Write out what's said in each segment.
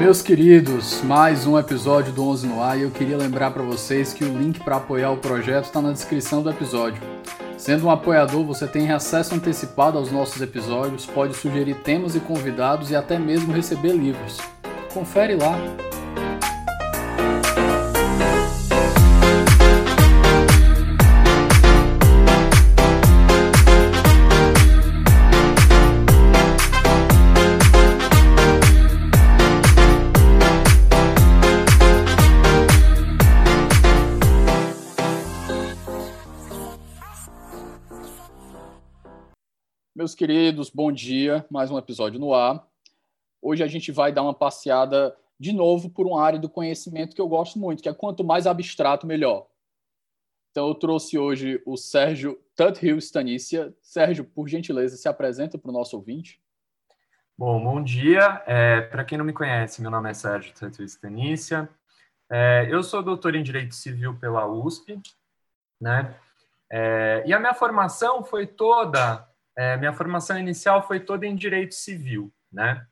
Meus queridos, mais um episódio do 11 no ar e eu queria lembrar para vocês que o link para apoiar o projeto está na descrição do episódio. Sendo um apoiador, você tem acesso antecipado aos nossos episódios, pode sugerir temas e convidados e até mesmo receber livros. Confere lá. Meus queridos, bom dia. Mais um episódio no ar. Hoje a gente vai dar uma passeada de novo por uma área do conhecimento que eu gosto muito, que é quanto mais abstrato, melhor. Então eu trouxe hoje o Sérgio Tuthill Stanícia. Sérgio, por gentileza, se apresenta para o nosso ouvinte. Bom, bom dia. É, para quem não me conhece, meu nome é Sérgio Tuthill Stanícia. É, eu sou doutor em Direito Civil pela USP, né? É, e a minha formação foi toda é, minha formação inicial foi toda em direito civil, né?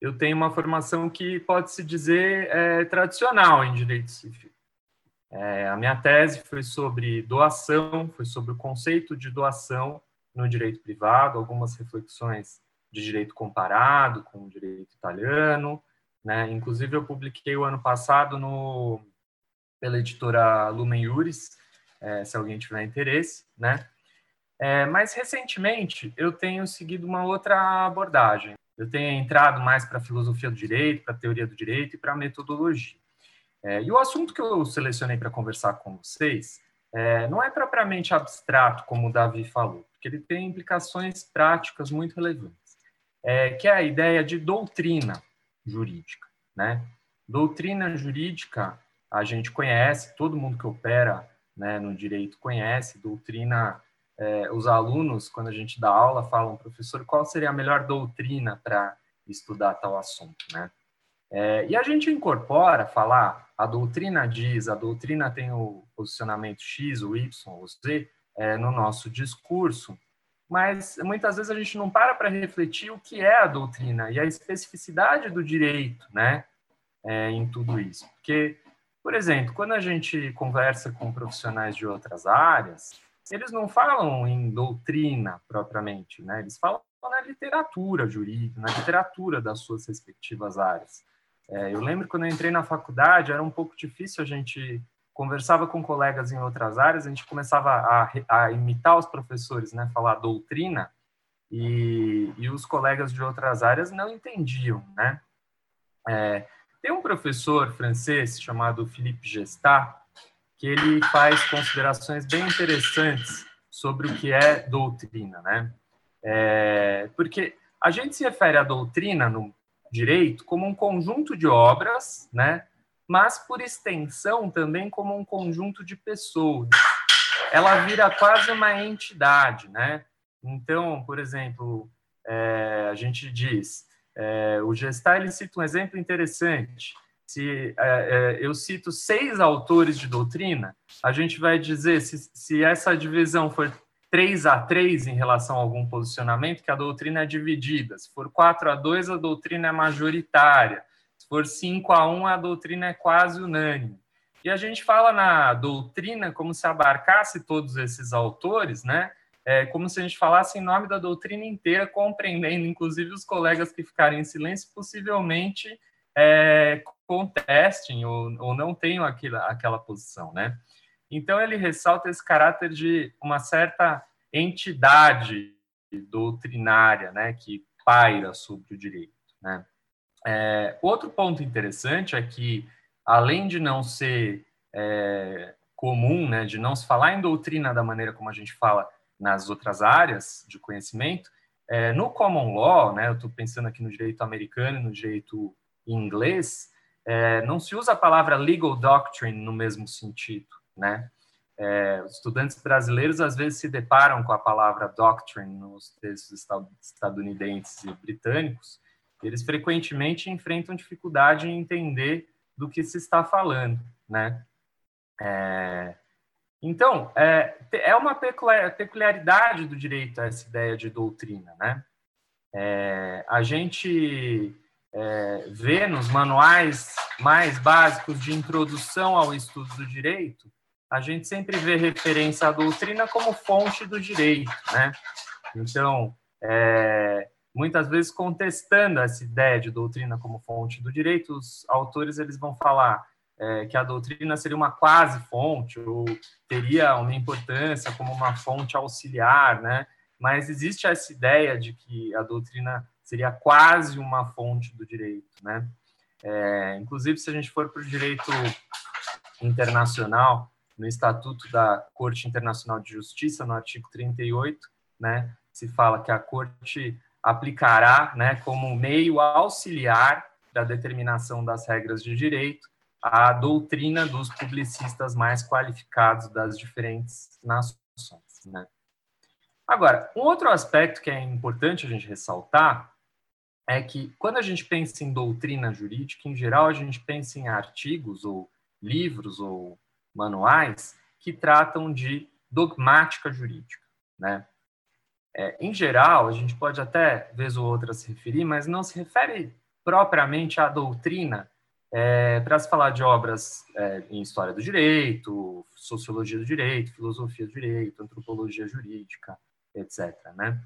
Eu tenho uma formação que pode se dizer é, tradicional em direito civil. É, a minha tese foi sobre doação, foi sobre o conceito de doação no direito privado, algumas reflexões de direito comparado com o direito italiano, né? Inclusive eu publiquei o ano passado no pela editora Lumen Juris, é, se alguém tiver interesse, né? É, mas recentemente eu tenho seguido uma outra abordagem. Eu tenho entrado mais para a filosofia do direito, para a teoria do direito e para a metodologia. É, e o assunto que eu selecionei para conversar com vocês é, não é propriamente abstrato, como o Davi falou, porque ele tem implicações práticas muito relevantes, é, que é a ideia de doutrina jurídica. Né? Doutrina jurídica a gente conhece, todo mundo que opera né, no direito conhece, doutrina é, os alunos, quando a gente dá aula, falam, professor, qual seria a melhor doutrina para estudar tal assunto, né? É, e a gente incorpora, falar, a doutrina diz, a doutrina tem o posicionamento X, o Y, o Z, é, no nosso discurso, mas muitas vezes a gente não para para refletir o que é a doutrina e a especificidade do direito, né, é, em tudo isso. Porque, por exemplo, quando a gente conversa com profissionais de outras áreas, eles não falam em doutrina propriamente, né? Eles falam na literatura jurídica, na literatura das suas respectivas áreas. É, eu lembro quando eu entrei na faculdade, era um pouco difícil a gente conversava com colegas em outras áreas, a gente começava a, a imitar os professores, né? Falar doutrina e, e os colegas de outras áreas não entendiam, né? É, tem um professor francês chamado Philippe Gestat, que ele faz considerações bem interessantes sobre o que é doutrina, né? É, porque a gente se refere à doutrina no direito como um conjunto de obras, né? Mas por extensão também como um conjunto de pessoas. Ela vira quase uma entidade, né? Então, por exemplo, é, a gente diz, é, o Gestalt ele cita um exemplo interessante se é, é, eu cito seis autores de doutrina, a gente vai dizer se, se essa divisão for 3 a 3 em relação a algum posicionamento, que a doutrina é dividida. Se for 4 a 2, a doutrina é majoritária. Se for 5 a 1, a doutrina é quase unânime. E a gente fala na doutrina como se abarcasse todos esses autores, né? É como se a gente falasse em nome da doutrina inteira, compreendendo inclusive os colegas que ficarem em silêncio, possivelmente é, contestem ou, ou não tenham aquela, aquela posição, né? Então ele ressalta esse caráter de uma certa entidade doutrinária, né, que paira sobre o direito, né? É, outro ponto interessante é que além de não ser é, comum, né, de não se falar em doutrina da maneira como a gente fala nas outras áreas de conhecimento, é, no common law, né, eu estou pensando aqui no direito americano e no direito inglês, é, não se usa a palavra legal doctrine no mesmo sentido, né? É, estudantes brasileiros às vezes se deparam com a palavra doctrine nos textos estadunidenses e britânicos, e eles frequentemente enfrentam dificuldade em entender do que se está falando, né? É, então, é, é uma peculiaridade do direito essa ideia de doutrina, né? É, a gente é, vê nos manuais mais básicos de introdução ao estudo do direito, a gente sempre vê referência à doutrina como fonte do direito, né? Então, é, muitas vezes contestando essa ideia de doutrina como fonte do direito, os autores eles vão falar é, que a doutrina seria uma quase fonte ou teria uma importância como uma fonte auxiliar, né? Mas existe essa ideia de que a doutrina seria quase uma fonte do direito, né? É, inclusive, se a gente for para o direito internacional, no Estatuto da Corte Internacional de Justiça, no artigo 38, né, se fala que a Corte aplicará, né, como meio auxiliar da determinação das regras de direito, a doutrina dos publicistas mais qualificados das diferentes nações. Né? Agora, um outro aspecto que é importante a gente ressaltar é que quando a gente pensa em doutrina jurídica, em geral, a gente pensa em artigos ou livros ou manuais que tratam de dogmática jurídica, né? É, em geral, a gente pode até, vez ou outra, se referir, mas não se refere propriamente à doutrina é, para se falar de obras é, em história do direito, sociologia do direito, filosofia do direito, antropologia jurídica, etc. Né?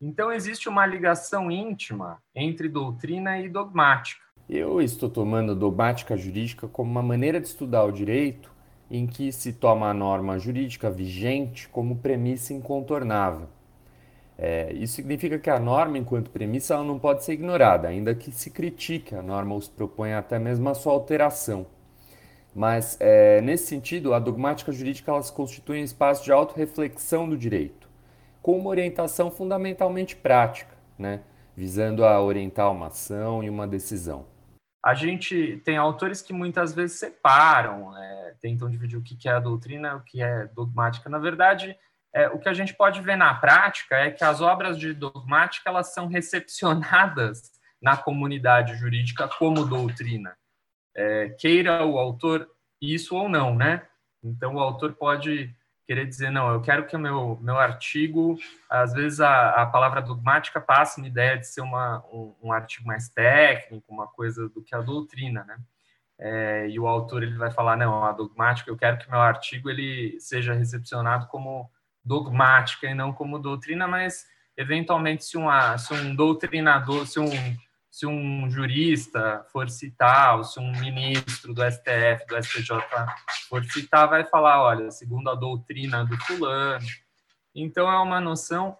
Então, existe uma ligação íntima entre doutrina e dogmática. Eu estou tomando dogmática jurídica como uma maneira de estudar o direito em que se toma a norma jurídica vigente como premissa incontornável. É, isso significa que a norma, enquanto premissa, ela não pode ser ignorada, ainda que se critique a norma ou se proponha até mesmo a sua alteração. Mas, é, nesse sentido, a dogmática jurídica ela se constitui um espaço de autorreflexão do direito, com uma orientação fundamentalmente prática, né, visando a orientar uma ação e uma decisão a gente tem autores que muitas vezes separam, é, tentam dividir o que é a doutrina, o que é dogmática. Na verdade, é, o que a gente pode ver na prática é que as obras de dogmática elas são recepcionadas na comunidade jurídica como doutrina, é, queira o autor isso ou não, né? Então o autor pode querer dizer, não, eu quero que o meu, meu artigo, às vezes a, a palavra dogmática passa uma ideia de ser uma, um, um artigo mais técnico, uma coisa do que a doutrina, né? É, e o autor ele vai falar, não, a dogmática, eu quero que meu artigo ele seja recepcionado como dogmática e não como doutrina, mas eventualmente se, uma, se um doutrinador, se um se um jurista for citar, ou se um ministro do STF, do STJ for citar, vai falar, olha, segundo a doutrina do fulano. Então, é uma noção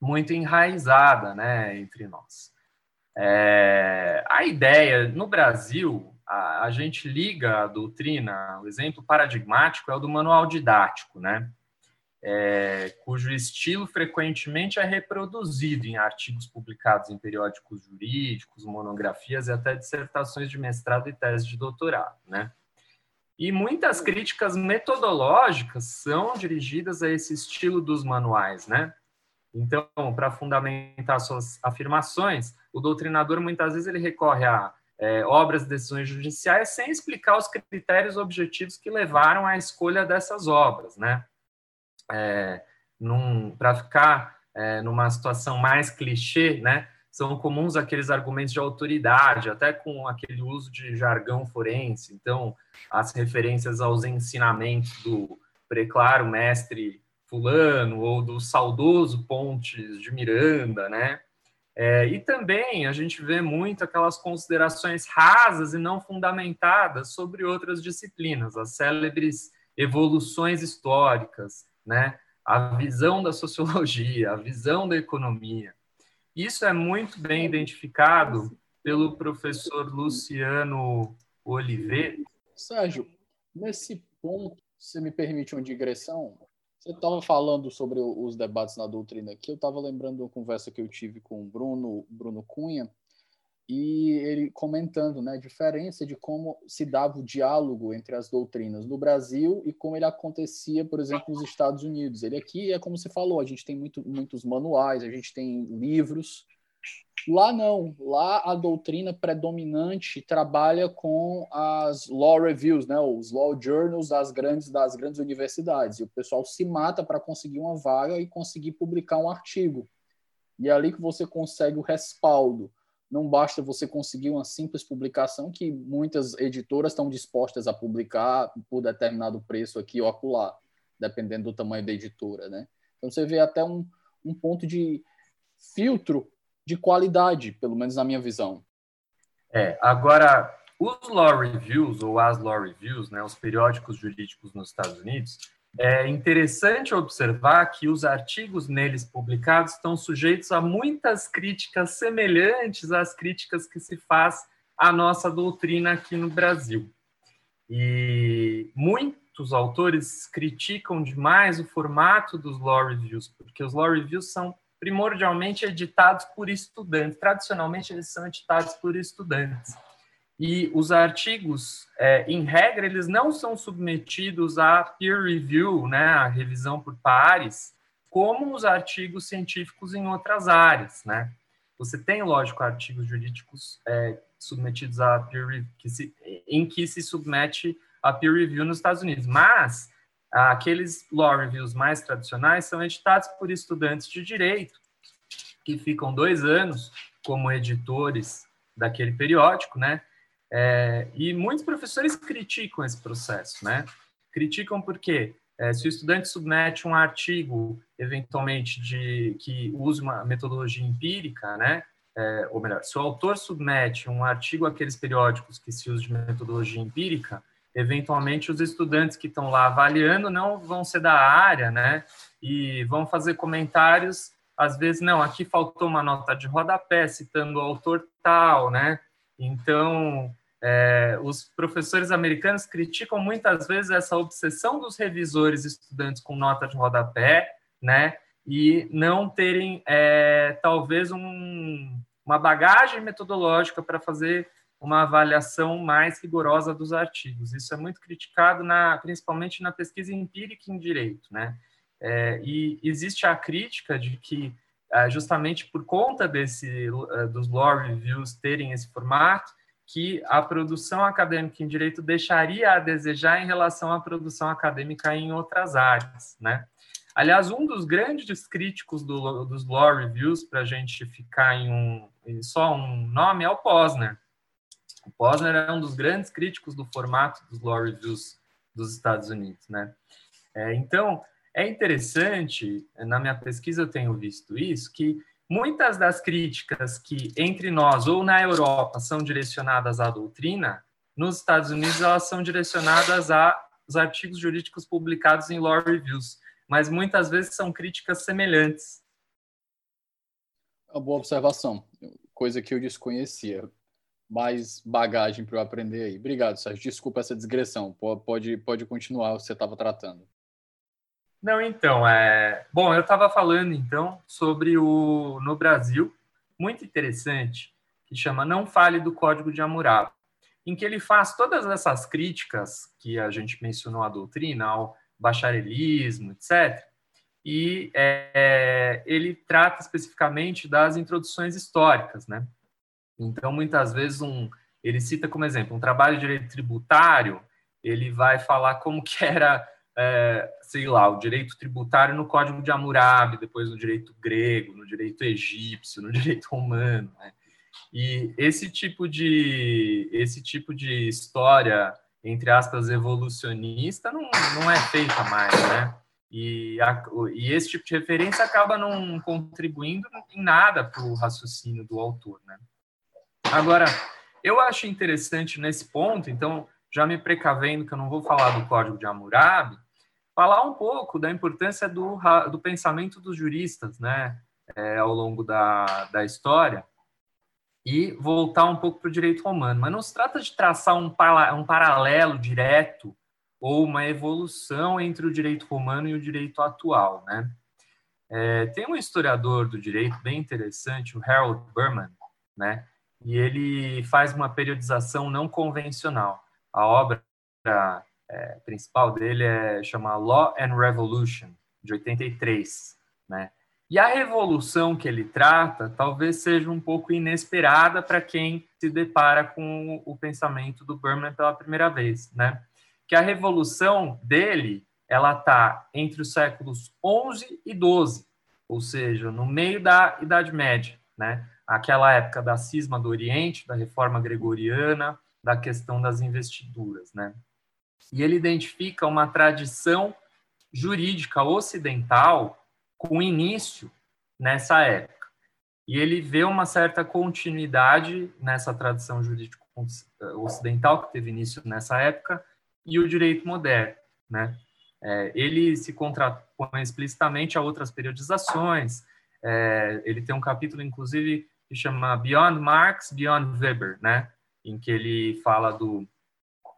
muito enraizada né, entre nós. É, a ideia, no Brasil, a, a gente liga a doutrina, o exemplo paradigmático é o do manual didático, né? É, cujo estilo frequentemente é reproduzido em artigos publicados em periódicos jurídicos, monografias e até dissertações de mestrado e tese de doutorado, né? E muitas críticas metodológicas são dirigidas a esse estilo dos manuais, né? Então, para fundamentar suas afirmações, o doutrinador muitas vezes ele recorre a é, obras e decisões judiciais sem explicar os critérios objetivos que levaram à escolha dessas obras, né? É, para ficar é, numa situação mais clichê, né? São comuns aqueles argumentos de autoridade, até com aquele uso de jargão forense. Então, as referências aos ensinamentos do preclaro mestre fulano ou do saudoso Pontes de Miranda, né? É, e também a gente vê muito aquelas considerações rasas e não fundamentadas sobre outras disciplinas, as célebres evoluções históricas, né? a visão da sociologia, a visão da economia. Isso é muito bem identificado pelo professor Luciano Oliveira. Sérgio, nesse ponto, se me permite uma digressão, você estava falando sobre os debates na doutrina aqui, eu estava lembrando de uma conversa que eu tive com o Bruno, Bruno Cunha, e ele comentando né, a diferença de como se dava o diálogo entre as doutrinas no Brasil e como ele acontecia, por exemplo, nos Estados Unidos. Ele aqui é como você falou, a gente tem muito, muitos manuais, a gente tem livros. Lá não, lá a doutrina predominante trabalha com as law reviews, né, os law journals das grandes das grandes universidades. E o pessoal se mata para conseguir uma vaga e conseguir publicar um artigo. E é ali que você consegue o respaldo não basta você conseguir uma simples publicação que muitas editoras estão dispostas a publicar por determinado preço aqui ou acolá, dependendo do tamanho da editora, né? Então você vê até um, um ponto de filtro de qualidade, pelo menos na minha visão. É, agora, os law reviews, ou as law reviews, né, os periódicos jurídicos nos Estados Unidos, é interessante observar que os artigos neles publicados estão sujeitos a muitas críticas semelhantes às críticas que se faz à nossa doutrina aqui no Brasil. E muitos autores criticam demais o formato dos law reviews, porque os law reviews são primordialmente editados por estudantes. Tradicionalmente, eles são editados por estudantes. E os artigos, é, em regra, eles não são submetidos a peer review, né, a revisão por pares, como os artigos científicos em outras áreas, né? Você tem, lógico, artigos jurídicos é, submetidos a peer review, que se, em que se submete a peer review nos Estados Unidos, mas aqueles law reviews mais tradicionais são editados por estudantes de direito, que ficam dois anos como editores daquele periódico, né? É, e muitos professores criticam esse processo, né? Criticam porque é, se o estudante submete um artigo, eventualmente, de que use uma metodologia empírica, né? É, ou melhor, se o autor submete um artigo àqueles periódicos que se usa de metodologia empírica, eventualmente os estudantes que estão lá avaliando não vão ser da área, né? E vão fazer comentários, às vezes, não, aqui faltou uma nota de rodapé citando o autor tal, né? Então, é, os professores americanos criticam muitas vezes essa obsessão dos revisores estudantes com nota de rodapé, né? E não terem, é, talvez, um, uma bagagem metodológica para fazer uma avaliação mais rigorosa dos artigos. Isso é muito criticado, na, principalmente na pesquisa empírica em direito, né? É, e existe a crítica de que, justamente por conta desse, é, dos law reviews terem esse formato, que a produção acadêmica em direito deixaria a desejar em relação à produção acadêmica em outras áreas, né? Aliás, um dos grandes críticos do, dos law reviews, para a gente ficar em, um, em só um nome, é o Posner. O Posner é um dos grandes críticos do formato dos law reviews dos Estados Unidos, né? É, então, é interessante, na minha pesquisa eu tenho visto isso, que muitas das críticas que entre nós ou na Europa são direcionadas à doutrina, nos Estados Unidos elas são direcionadas aos artigos jurídicos publicados em law reviews, mas muitas vezes são críticas semelhantes. Uma boa observação, coisa que eu desconhecia. Mais bagagem para eu aprender aí. Obrigado, Sérgio. Desculpa essa digressão. Pode, pode continuar, você estava tratando. Não, então, é... Bom, eu estava falando, então, sobre o... No Brasil, muito interessante, que chama Não Fale do Código de Hammurabi, em que ele faz todas essas críticas que a gente mencionou à doutrina, ao bacharelismo, etc., e é, ele trata especificamente das introduções históricas, né? Então, muitas vezes, um, ele cita como exemplo um trabalho de direito tributário, ele vai falar como que era é, sei lá, o direito tributário no Código de Hammurabi, depois no direito grego, no direito egípcio, no direito romano, né? E esse tipo de esse tipo de história entre aspas evolucionista não, não é feita mais, né? E, a, e esse tipo de referência acaba não contribuindo em nada para o raciocínio do autor, né? Agora, eu acho interessante nesse ponto, então, já me precavendo que eu não vou falar do Código de Hammurabi, falar um pouco da importância do, do pensamento dos juristas, né, é, ao longo da, da história, e voltar um pouco para o direito romano. Mas não se trata de traçar um, um paralelo direto ou uma evolução entre o direito romano e o direito atual, né? É, tem um historiador do direito bem interessante, o Harold Berman, né? E ele faz uma periodização não convencional. A obra é, principal dele é chama Law and Revolution de 83, né? E a revolução que ele trata talvez seja um pouco inesperada para quem se depara com o pensamento do Berman pela primeira vez, né? Que a revolução dele ela está entre os séculos 11 e 12, ou seja, no meio da Idade Média, né? Aquela época da cisma do Oriente, da reforma gregoriana, da questão das investiduras, né? E ele identifica uma tradição jurídica ocidental com início nessa época. E ele vê uma certa continuidade nessa tradição jurídica ocidental que teve início nessa época e o direito moderno, né? É, ele se contrapõe explicitamente a outras periodizações. É, ele tem um capítulo, inclusive, que chama Beyond Marx, Beyond Weber, né? Em que ele fala do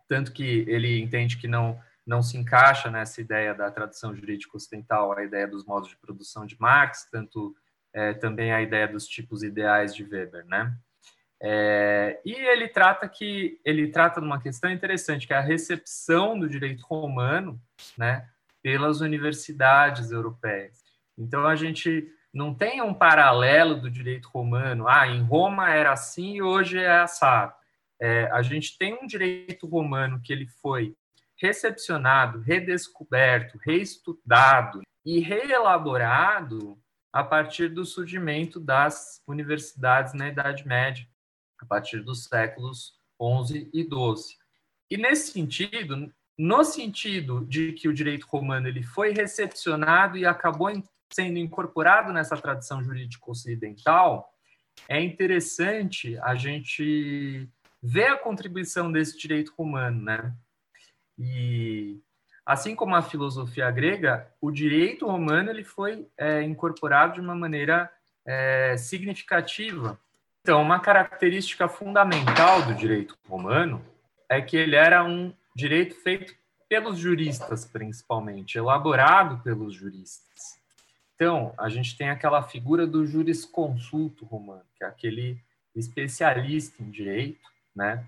tanto que ele entende que não não se encaixa nessa ideia da tradição jurídica ocidental, a ideia dos modos de produção de Marx, tanto é, também a ideia dos tipos ideais de Weber, né? É, e ele trata que ele trata de uma questão interessante, que é a recepção do direito romano, né, pelas universidades europeias. Então a gente não tem um paralelo do direito romano. Ah, em Roma era assim e hoje é assado. É, a gente tem um direito romano que ele foi recepcionado, redescoberto, reestudado e reelaborado a partir do surgimento das universidades na Idade Média a partir dos séculos 11 e 12. E nesse sentido, no sentido de que o direito romano ele foi recepcionado e acabou sendo incorporado nessa tradição jurídica ocidental, é interessante a gente ver a contribuição desse direito romano, né? E assim como a filosofia grega, o direito romano ele foi é, incorporado de uma maneira é, significativa então, uma característica fundamental do direito romano é que ele era um direito feito pelos juristas, principalmente, elaborado pelos juristas. Então, a gente tem aquela figura do jurisconsulto romano, que é aquele especialista em direito, né?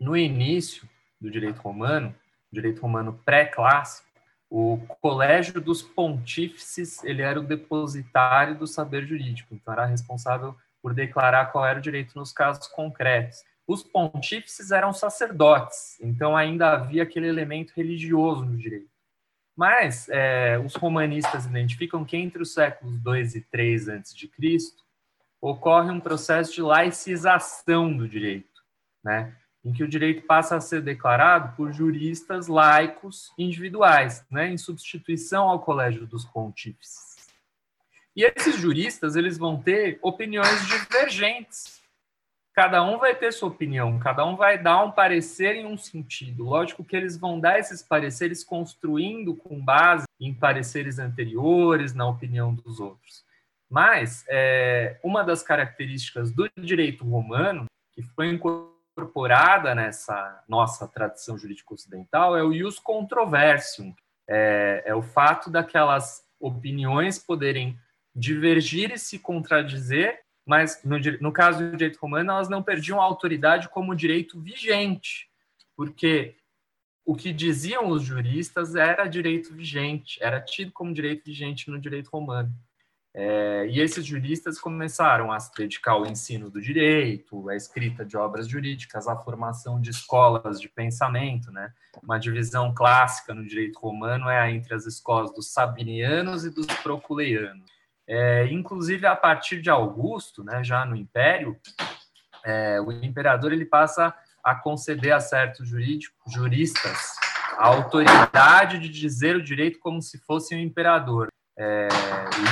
No início do direito romano, direito romano pré-clássico, o colégio dos pontífices, ele era o depositário do saber jurídico, então era responsável por declarar qual era o direito nos casos concretos. Os pontífices eram sacerdotes, então ainda havia aquele elemento religioso no direito. Mas é, os romanistas identificam que entre os séculos 2 e 3 a.C. ocorre um processo de laicização do direito, né? em que o direito passa a ser declarado por juristas laicos individuais, né? em substituição ao colégio dos pontífices. E esses juristas, eles vão ter opiniões divergentes. Cada um vai ter sua opinião, cada um vai dar um parecer em um sentido. Lógico que eles vão dar esses pareceres construindo com base em pareceres anteriores, na opinião dos outros. Mas é, uma das características do direito romano, que foi incorporada nessa nossa tradição jurídica ocidental, é o ius controversium. É, é o fato daquelas opiniões poderem divergir e se contradizer, mas no, no caso do direito romano, elas não perdiam a autoridade como direito vigente, porque o que diziam os juristas era direito vigente, era tido como direito vigente no direito romano. É, e esses juristas começaram a se dedicar ao ensino do direito, à escrita de obras jurídicas, à formação de escolas de pensamento. Né? Uma divisão clássica no direito romano é entre as escolas dos sabinianos e dos proculeianos. É, inclusive, a partir de Augusto, né, já no Império, é, o imperador ele passa a conceder a certos juristas a autoridade de dizer o direito como se fosse um imperador. É,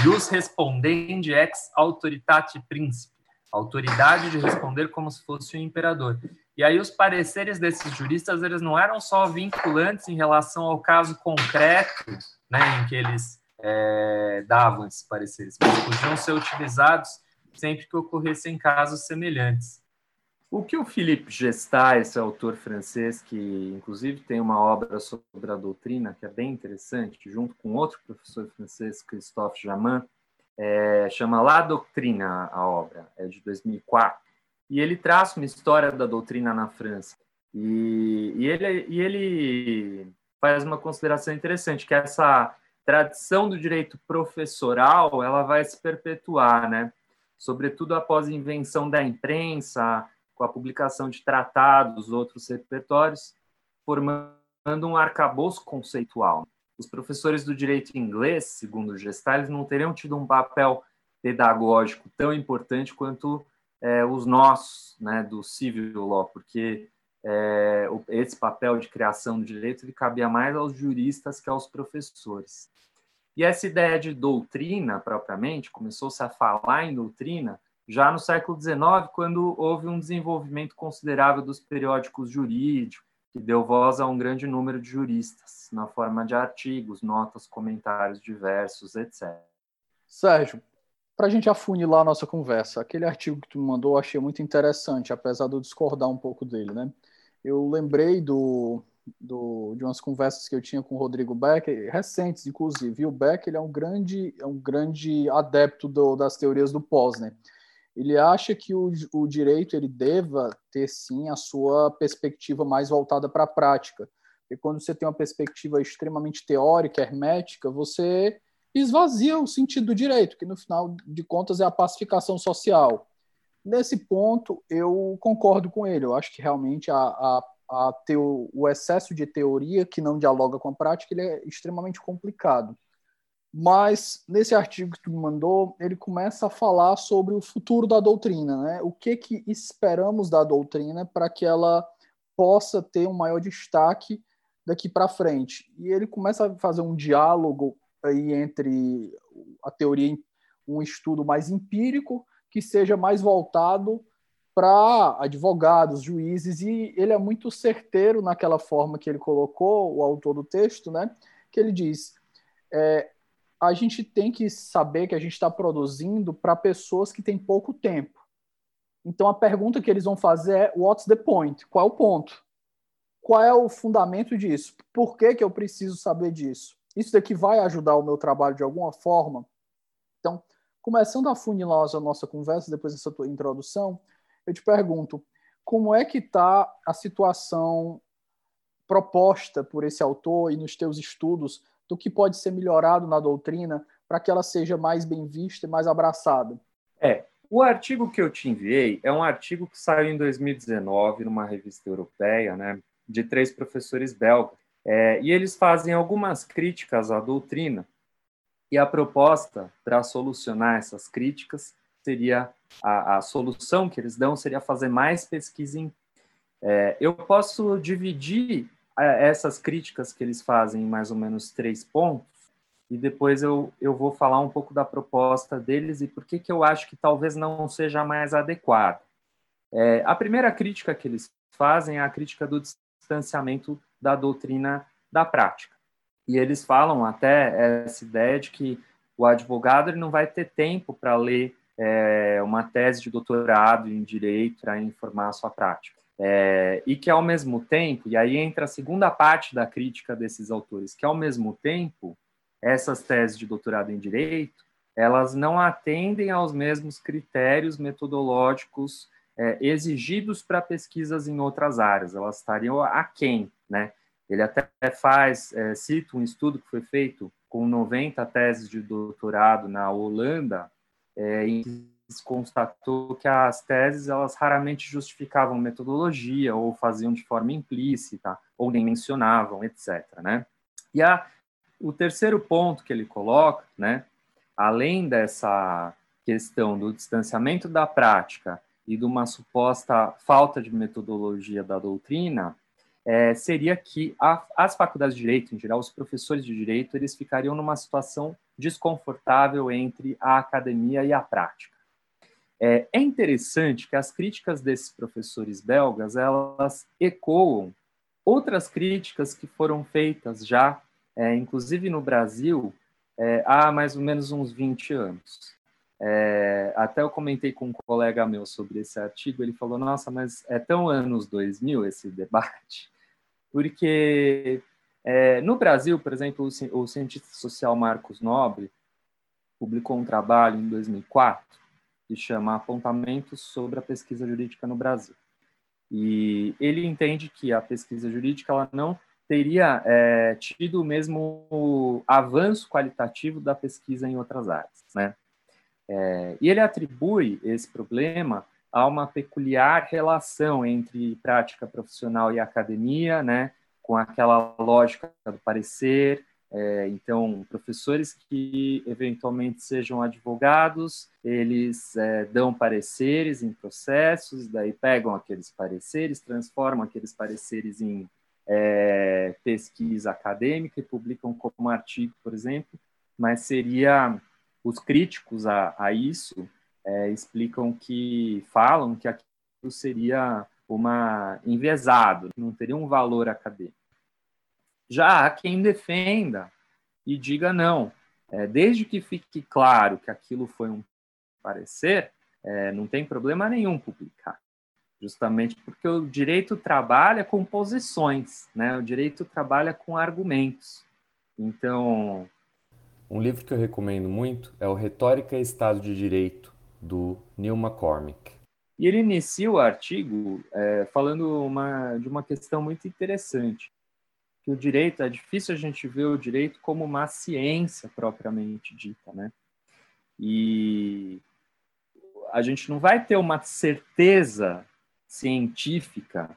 ius respondendi ex autoritate principe, autoridade de responder como se fosse um imperador. E aí os pareceres desses juristas eles não eram só vinculantes em relação ao caso concreto, né, em que eles é, davam esses pareceres, mas podiam ser utilizados sempre que ocorressem casos semelhantes. O que o Philippe Gestat, esse autor francês, que inclusive tem uma obra sobre a doutrina, que é bem interessante, junto com outro professor francês, Christophe Jamin, é, chama La Doutrina, a obra, é de 2004. E ele traça uma história da doutrina na França. E, e, ele, e ele faz uma consideração interessante, que essa tradição do direito professoral ela vai se perpetuar, né? Sobretudo após a invenção da imprensa, com a publicação de tratados, outros repertórios, formando um arcabouço conceitual. Os professores do direito inglês, segundo Gestalt, não teriam tido um papel pedagógico tão importante quanto é, os nossos, né, do civil law, porque é, esse papel de criação do direito ele cabia mais aos juristas que aos professores. E essa ideia de doutrina, propriamente, começou-se a falar em doutrina já no século XIX, quando houve um desenvolvimento considerável dos periódicos jurídicos, que deu voz a um grande número de juristas, na forma de artigos, notas, comentários diversos, etc. Sérgio, para a gente afunilar a nossa conversa, aquele artigo que tu me mandou eu achei muito interessante, apesar de eu discordar um pouco dele, né? Eu lembrei do, do, de umas conversas que eu tinha com o Rodrigo Beck, recentes, inclusive. E o Beck ele é um grande, é um grande adepto do, das teorias do Posner. Ele acha que o, o direito ele deva ter sim a sua perspectiva mais voltada para a prática. E quando você tem uma perspectiva extremamente teórica, hermética, você esvazia o sentido do direito, que no final de contas é a pacificação social. Nesse ponto, eu concordo com ele. Eu acho que realmente a, a, a teo, o excesso de teoria que não dialoga com a prática ele é extremamente complicado. Mas nesse artigo que tu me mandou, ele começa a falar sobre o futuro da doutrina, né? O que que esperamos da doutrina para que ela possa ter um maior destaque daqui para frente. E ele começa a fazer um diálogo aí entre a teoria, um estudo mais empírico, que seja mais voltado para advogados, juízes, e ele é muito certeiro naquela forma que ele colocou, o autor do texto, né? Que ele diz: é, a gente tem que saber que a gente está produzindo para pessoas que têm pouco tempo. Então a pergunta que eles vão fazer é: what's the point? Qual é o ponto? Qual é o fundamento disso? Por que, que eu preciso saber disso? Isso daqui vai ajudar o meu trabalho de alguma forma? Então, começando a funilar a nossa conversa, depois dessa tua introdução, eu te pergunto, como é que está a situação proposta por esse autor e nos teus estudos do que pode ser melhorado na doutrina para que ela seja mais bem vista e mais abraçada? É, o artigo que eu te enviei é um artigo que saiu em 2019 numa revista europeia, né, de três professores belgas. É, e eles fazem algumas críticas à doutrina, e a proposta para solucionar essas críticas seria a, a, solução que eles dão seria fazer mais pesquisa em. É, eu posso dividir essas críticas que eles fazem em mais ou menos três pontos e depois eu, eu vou falar um pouco da proposta deles e por que, que eu acho que talvez não seja mais adequada. É, a primeira crítica que eles fazem é a crítica do distanciamento da doutrina da prática. E eles falam até essa ideia de que o advogado ele não vai ter tempo para ler é, uma tese de doutorado em direito para informar a sua prática. É, e que, ao mesmo tempo, e aí entra a segunda parte da crítica desses autores, que, ao mesmo tempo, essas teses de doutorado em direito, elas não atendem aos mesmos critérios metodológicos é, exigidos para pesquisas em outras áreas, elas estariam aquém, né? Ele até faz, é, cita um estudo que foi feito com 90 teses de doutorado na Holanda, é, em constatou que as teses elas raramente justificavam metodologia ou faziam de forma implícita ou nem mencionavam, etc. Né? E a, o terceiro ponto que ele coloca, né, além dessa questão do distanciamento da prática e de uma suposta falta de metodologia da doutrina, é, seria que a, as faculdades de direito, em geral, os professores de direito, eles ficariam numa situação desconfortável entre a academia e a prática. É, é interessante que as críticas desses professores belgas elas ecoam outras críticas que foram feitas já, é, inclusive no Brasil, é, há mais ou menos uns 20 anos. É, até eu comentei com um colega meu sobre esse artigo, ele falou: Nossa, mas é tão anos 2000 esse debate porque é, no Brasil, por exemplo, o, o cientista social Marcos Nobre publicou um trabalho em 2004 que chama Apontamentos sobre a Pesquisa Jurídica no Brasil. E ele entende que a pesquisa jurídica ela não teria é, tido o mesmo avanço qualitativo da pesquisa em outras áreas, né? É, e ele atribui esse problema há uma peculiar relação entre prática profissional e academia, né, com aquela lógica do parecer, É, então, professores que eventualmente sejam advogados, eles é, dão pareceres em processos, daí pegam aqueles pareceres, transformam aqueles pareceres em é, pesquisa acadêmica e publicam como artigo, por exemplo, mas seria os críticos a, a isso é, explicam que falam que aquilo seria uma enviesado, não teria um valor acadêmico. Já há quem defenda e diga não, é, desde que fique claro que aquilo foi um parecer, é, não tem problema nenhum publicar justamente porque o direito trabalha com posições, né? O direito trabalha com argumentos. Então, um livro que eu recomendo muito é o Retórica e Estado de Direito do Neil McCormick. E ele inicia o artigo é, falando uma, de uma questão muito interessante, que o direito é difícil a gente ver o direito como uma ciência propriamente dita, né? E a gente não vai ter uma certeza científica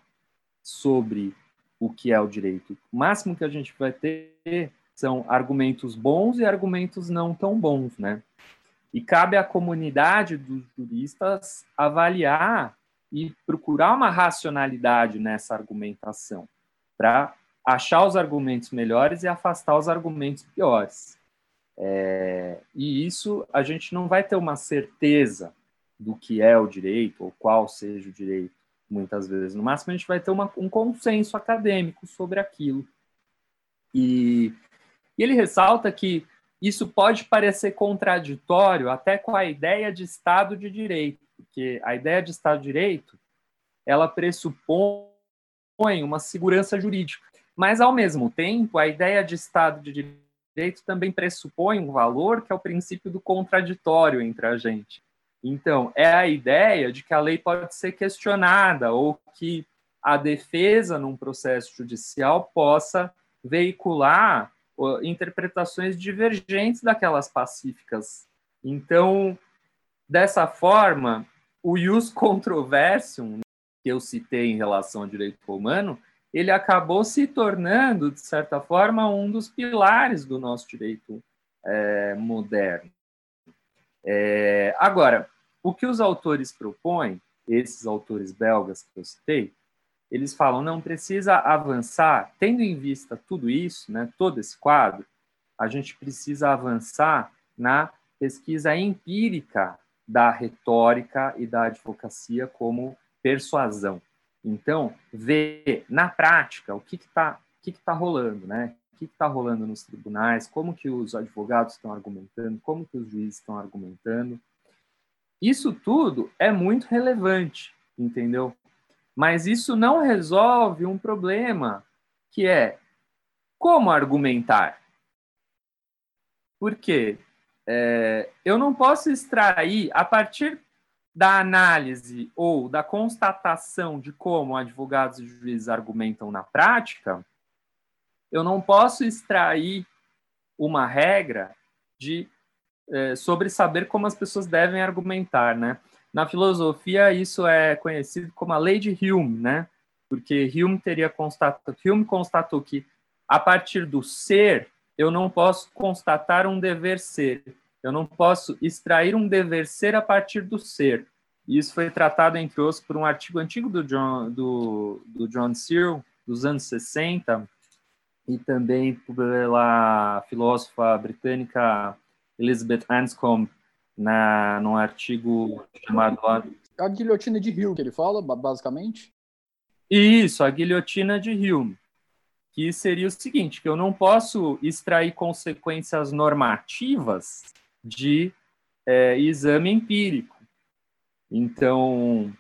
sobre o que é o direito. O máximo que a gente vai ter são argumentos bons e argumentos não tão bons, né? E cabe à comunidade dos juristas avaliar e procurar uma racionalidade nessa argumentação, para achar os argumentos melhores e afastar os argumentos piores. É, e isso a gente não vai ter uma certeza do que é o direito ou qual seja o direito muitas vezes. No máximo, a gente vai ter uma, um consenso acadêmico sobre aquilo. E, e ele ressalta que isso pode parecer contraditório até com a ideia de Estado de Direito, porque a ideia de Estado de Direito ela pressupõe uma segurança jurídica, mas ao mesmo tempo a ideia de Estado de Direito também pressupõe um valor que é o princípio do contraditório entre a gente. Então, é a ideia de que a lei pode ser questionada ou que a defesa num processo judicial possa veicular interpretações divergentes daquelas pacíficas. Então, dessa forma, o ius controversium que eu citei em relação ao direito romano, ele acabou se tornando, de certa forma, um dos pilares do nosso direito é, moderno. É, agora, o que os autores propõem, esses autores belgas que eu citei, eles falam não precisa avançar, tendo em vista tudo isso, né, todo esse quadro, a gente precisa avançar na pesquisa empírica da retórica e da advocacia como persuasão. Então, ver na prática o que está que que tá rolando, né? que está rolando nos tribunais, como que os advogados estão argumentando, como que os juízes estão argumentando. Isso tudo é muito relevante, entendeu? Mas isso não resolve um problema que é como argumentar. Por quê? É, eu não posso extrair, a partir da análise ou da constatação de como advogados e juízes argumentam na prática, eu não posso extrair uma regra de, é, sobre saber como as pessoas devem argumentar, né? Na filosofia, isso é conhecido como a lei de Hume, né? Porque Hume teria constatado, Hume constatou que a partir do ser, eu não posso constatar um dever ser. Eu não posso extrair um dever ser a partir do ser. Isso foi tratado, entre outros, por um artigo antigo do John, do, do John Searle, dos anos 60, e também pela filósofa britânica Elizabeth Anscombe, na, num artigo chamado... A guilhotina de Hume, que ele fala, basicamente? Isso, a guilhotina de Hume, que seria o seguinte, que eu não posso extrair consequências normativas de é, exame empírico. Então,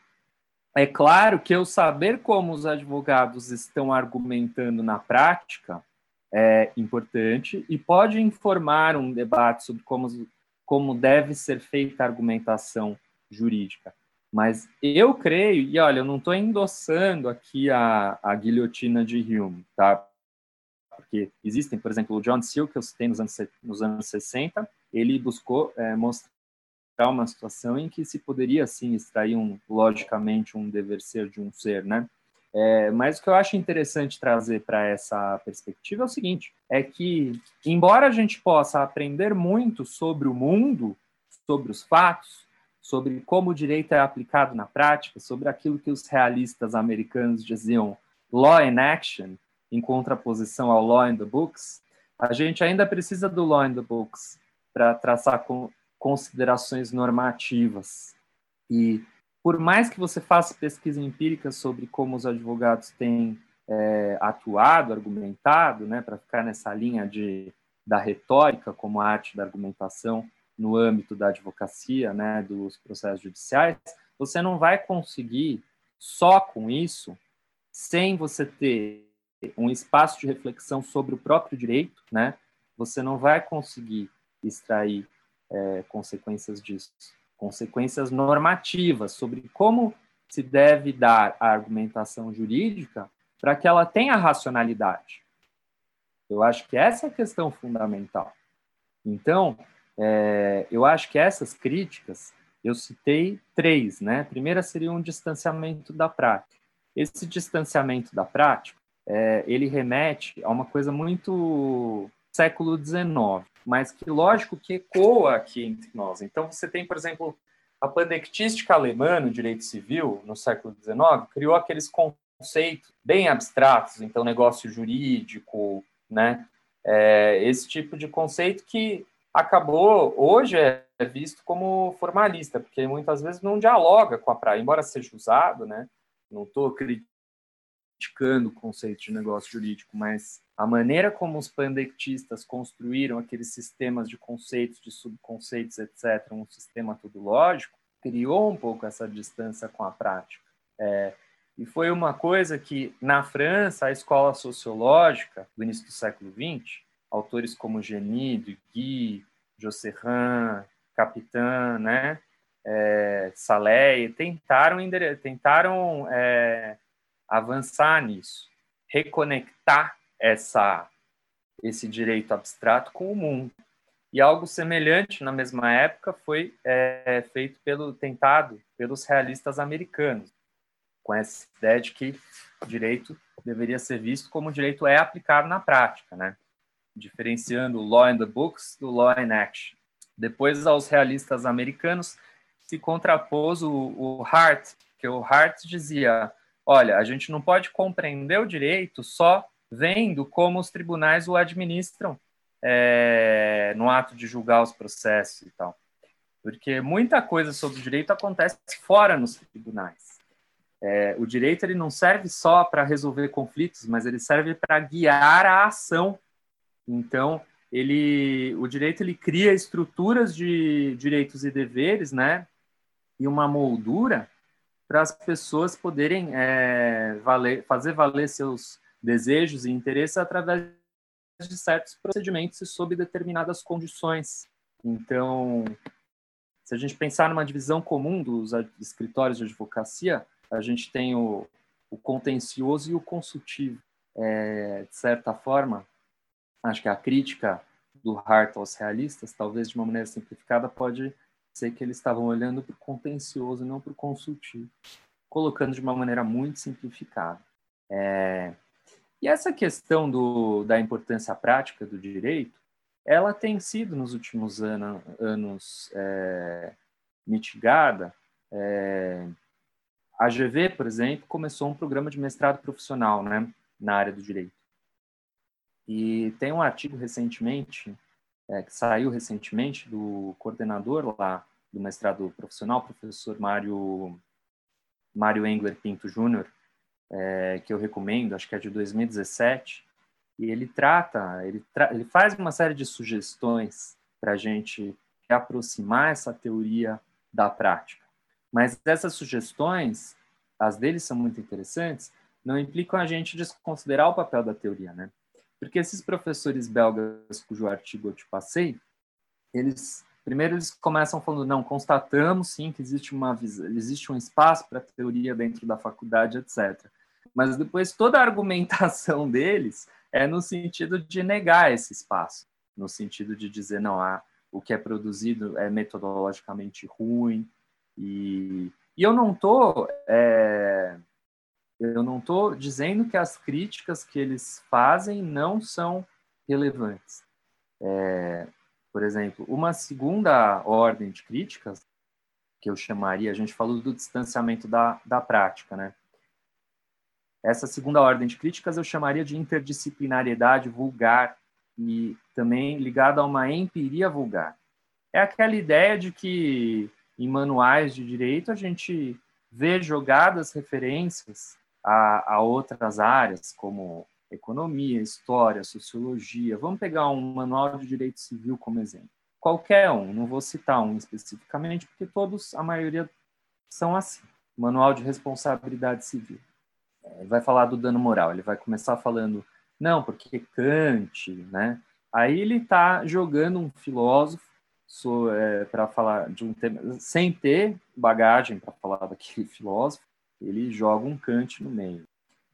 é claro que eu saber como os advogados estão argumentando na prática é importante e pode informar um debate sobre como, como deve ser feita a argumentação jurídica. Mas eu creio, e olha, eu não estou endossando aqui a, a guilhotina de Hume, tá? Porque existem, por exemplo, o John Searle, que eu citei nos anos, nos anos 60, ele buscou é, mostrar uma situação em que se poderia, sim, extrair, um, logicamente, um dever ser de um ser, né? É, mas o que eu acho interessante trazer para essa perspectiva é o seguinte: é que, embora a gente possa aprender muito sobre o mundo, sobre os fatos, sobre como o direito é aplicado na prática, sobre aquilo que os realistas americanos diziam law in action, em contraposição ao law in the books, a gente ainda precisa do law in the books para traçar considerações normativas. E por mais que você faça pesquisa empírica sobre como os advogados têm é, atuado, argumentado, né, para ficar nessa linha de, da retórica como arte da argumentação no âmbito da advocacia, né, dos processos judiciais, você não vai conseguir só com isso, sem você ter um espaço de reflexão sobre o próprio direito, né, você não vai conseguir extrair é, consequências disso consequências normativas sobre como se deve dar a argumentação jurídica para que ela tenha racionalidade. Eu acho que essa é a questão fundamental. Então, é, eu acho que essas críticas, eu citei três, né? A primeira seria um distanciamento da prática. Esse distanciamento da prática, é, ele remete a uma coisa muito século XIX, mas que, lógico, que ecoa aqui entre nós. Então, você tem, por exemplo, a pandectística alemã no direito civil, no século XIX, criou aqueles conceitos bem abstratos, então, negócio jurídico, né? É, esse tipo de conceito que acabou, hoje é visto como formalista, porque muitas vezes não dialoga com a praia, embora seja usado, né? Não estou criticando o conceito de negócio jurídico, mas a maneira como os pandectistas construíram aqueles sistemas de conceitos, de subconceitos, etc., um sistema tudo lógico, criou um pouco essa distância com a prática. É, e foi uma coisa que, na França, a escola sociológica do início do século XX, autores como Geny, Duguy, Josserran, Capitan, né, é, Salé, tentaram, tentaram é, avançar nisso, reconectar essa, esse direito abstrato com o mundo. E algo semelhante na mesma época foi é, feito pelo tentado pelos realistas americanos, com essa ideia de que o direito deveria ser visto como o direito é aplicado na prática, né? diferenciando o law in the books do law in action. Depois, aos realistas americanos se contrapôs o, o Hart, que o Hart dizia olha, a gente não pode compreender o direito só vendo como os tribunais o administram é, no ato de julgar os processos e tal. Porque muita coisa sobre o direito acontece fora nos tribunais. É, o direito ele não serve só para resolver conflitos, mas ele serve para guiar a ação. Então, ele, o direito ele cria estruturas de direitos e deveres, né? E uma moldura para as pessoas poderem é, valer, fazer valer seus desejos e interesses através de certos procedimentos e sob determinadas condições. Então, se a gente pensar numa divisão comum dos escritórios de advocacia, a gente tem o, o contencioso e o consultivo. É, de certa forma, acho que a crítica do Hart aos realistas, talvez de uma maneira simplificada, pode ser que eles estavam olhando para o contencioso não para o consultivo, colocando de uma maneira muito simplificada. É... E essa questão do, da importância prática do direito, ela tem sido nos últimos ano, anos é, mitigada. É... a GV, por exemplo, começou um programa de mestrado profissional né, na área do direito. E tem um artigo recentemente é, que saiu recentemente do coordenador lá do mestrado profissional, professor Mário, Mário Engler Pinto Júnior, é, que eu recomendo, acho que é de 2017, e ele trata, ele, tra ele faz uma série de sugestões para a gente aproximar essa teoria da prática. Mas essas sugestões, as deles são muito interessantes, não implicam a gente desconsiderar o papel da teoria, né? Porque esses professores belgas cujo artigo eu te passei, eles primeiro eles começam falando não, constatamos sim que existe uma existe um espaço para teoria dentro da faculdade, etc. Mas depois toda a argumentação deles é no sentido de negar esse espaço, no sentido de dizer não, ah, o que é produzido é metodologicamente ruim e, e eu não estou é, Eu não estou dizendo que as críticas que eles fazem não são relevantes. É, por exemplo, uma segunda ordem de críticas, que eu chamaria, a gente falou do distanciamento da, da prática, né? Essa segunda ordem de críticas eu chamaria de interdisciplinariedade vulgar e também ligada a uma empiria vulgar. É aquela ideia de que em manuais de direito a gente vê jogadas referências a, a outras áreas, como economia, história, sociologia. Vamos pegar um manual de direito civil como exemplo. Qualquer um, não vou citar um especificamente, porque todos, a maioria, são assim. Manual de responsabilidade civil. Ele vai falar do dano moral, ele vai começar falando, não, porque Kant, né? Aí ele está jogando um filósofo so, é, para falar de um tema, sem ter bagagem para falar daquele filósofo, ele joga um Kant no meio.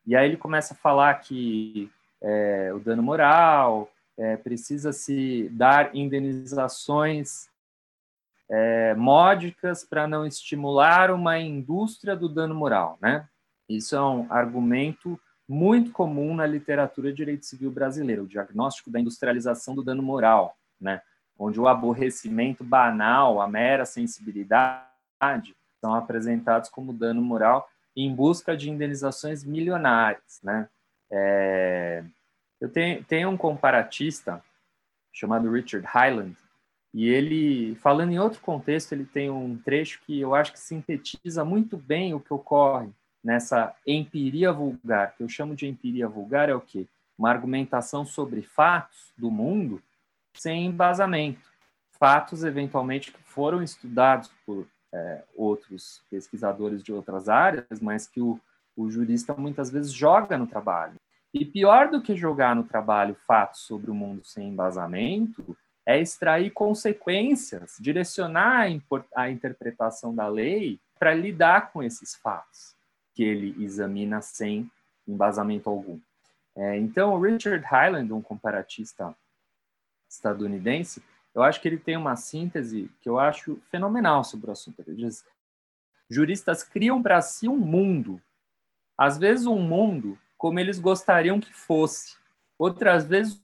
E aí ele começa a falar que é, o dano moral é, precisa se dar indenizações é, módicas para não estimular uma indústria do dano moral, né? Isso é um argumento muito comum na literatura de direito civil brasileiro, o diagnóstico da industrialização do dano moral, né? Onde o aborrecimento banal, a mera sensibilidade são apresentados como dano moral em busca de indenizações milionárias, né? É, eu tenho, tenho um comparatista chamado Richard Hyland e ele, falando em outro contexto, ele tem um trecho que eu acho que sintetiza muito bem o que ocorre nessa empiria vulgar, que eu chamo de empiria vulgar é o quê? Uma argumentação sobre fatos do mundo sem embasamento. Fatos, eventualmente, que foram estudados por é, outros pesquisadores de outras áreas, mas que o, o jurista muitas vezes joga no trabalho. E pior do que jogar no trabalho fatos sobre o mundo sem embasamento é extrair consequências, direcionar a, a interpretação da lei para lidar com esses fatos que ele examina sem embasamento algum. É, então, Richard Hyland, um comparatista estadunidense, eu acho que ele tem uma síntese que eu acho fenomenal sobre o assunto. Ele diz: juristas criam para si um mundo, às vezes um mundo como eles gostariam que fosse, outras vezes